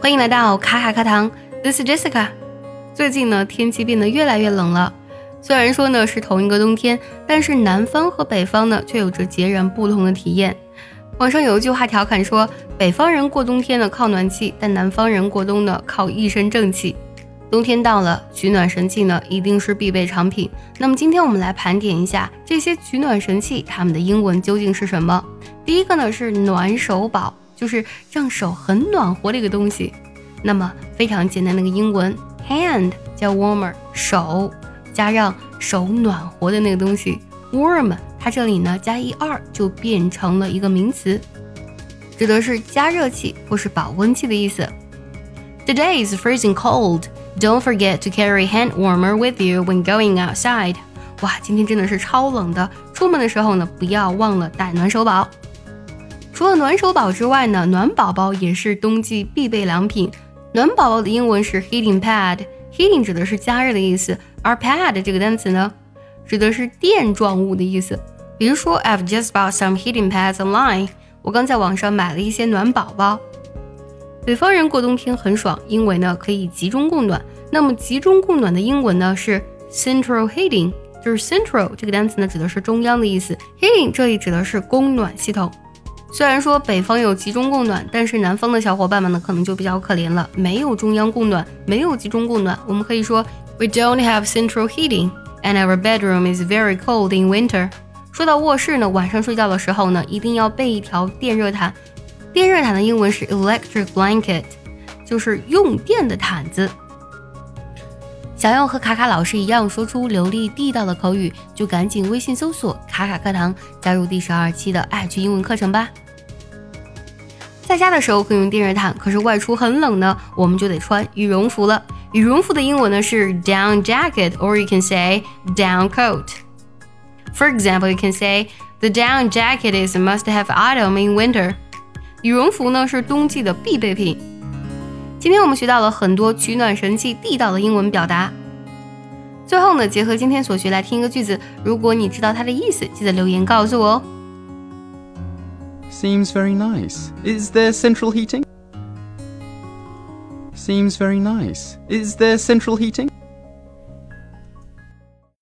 欢迎来到卡卡课堂，This is Jessica。最近呢，天气变得越来越冷了。虽然说呢是同一个冬天，但是南方和北方呢却有着截然不同的体验。网上有一句话调侃说，北方人过冬天呢靠暖气，但南方人过冬呢靠一身正气。冬天到了，取暖神器呢一定是必备产品。那么今天我们来盘点一下这些取暖神器，它们的英文究竟是什么？第一个呢是暖手宝。就是让手很暖和的一个东西。那么非常简单的一个英文，hand 加 warmer 手加上手暖和的那个东西，warm 它这里呢加 er 就变成了一个名词，指的是加热器或是保温器的意思。Today is freezing cold. Don't forget to carry hand warmer with you when going outside. 哇，今天真的是超冷的，出门的时候呢不要忘了带暖手宝。除了暖手宝之外呢，暖宝宝也是冬季必备良品。暖宝宝的英文是 heating pad，heating 指的是加热的意思，而 pad 这个单词呢，指的是垫状物的意思。比如说，I've just bought some heating pads online。我刚在网上买了一些暖宝宝。北方人过冬天很爽，因为呢可以集中供暖。那么集中供暖的英文呢是 central heating，就是 central 这个单词呢指的是中央的意思，heating 这里指的是供暖系统。虽然说北方有集中供暖，但是南方的小伙伴们呢，可能就比较可怜了，没有中央供暖，没有集中供暖。我们可以说，We don't have central heating, and our bedroom is very cold in winter。说到卧室呢，晚上睡觉的时候呢，一定要备一条电热毯。电热毯的英文是 electric blanket，就是用电的毯子。想要和卡卡老师一样说出流利地道的口语，就赶紧微信搜索“卡卡课堂”，加入第十二期的爱趣英文课程吧。在家的时候可以用电热毯，可是外出很冷呢，我们就得穿羽绒服了。羽绒服的英文呢是 down jacket，or you can say down coat。For example, you can say the down jacket is a must-have item in winter。羽绒服呢是冬季的必备品。今天我们学到了很多取暖神器地道的英文表达。最后呢，结合今天所学来听一个句子，如果你知道它的意思，记得留言告诉我哦。Seems very nice. Is there central heating? Seems very nice. Is there central heating?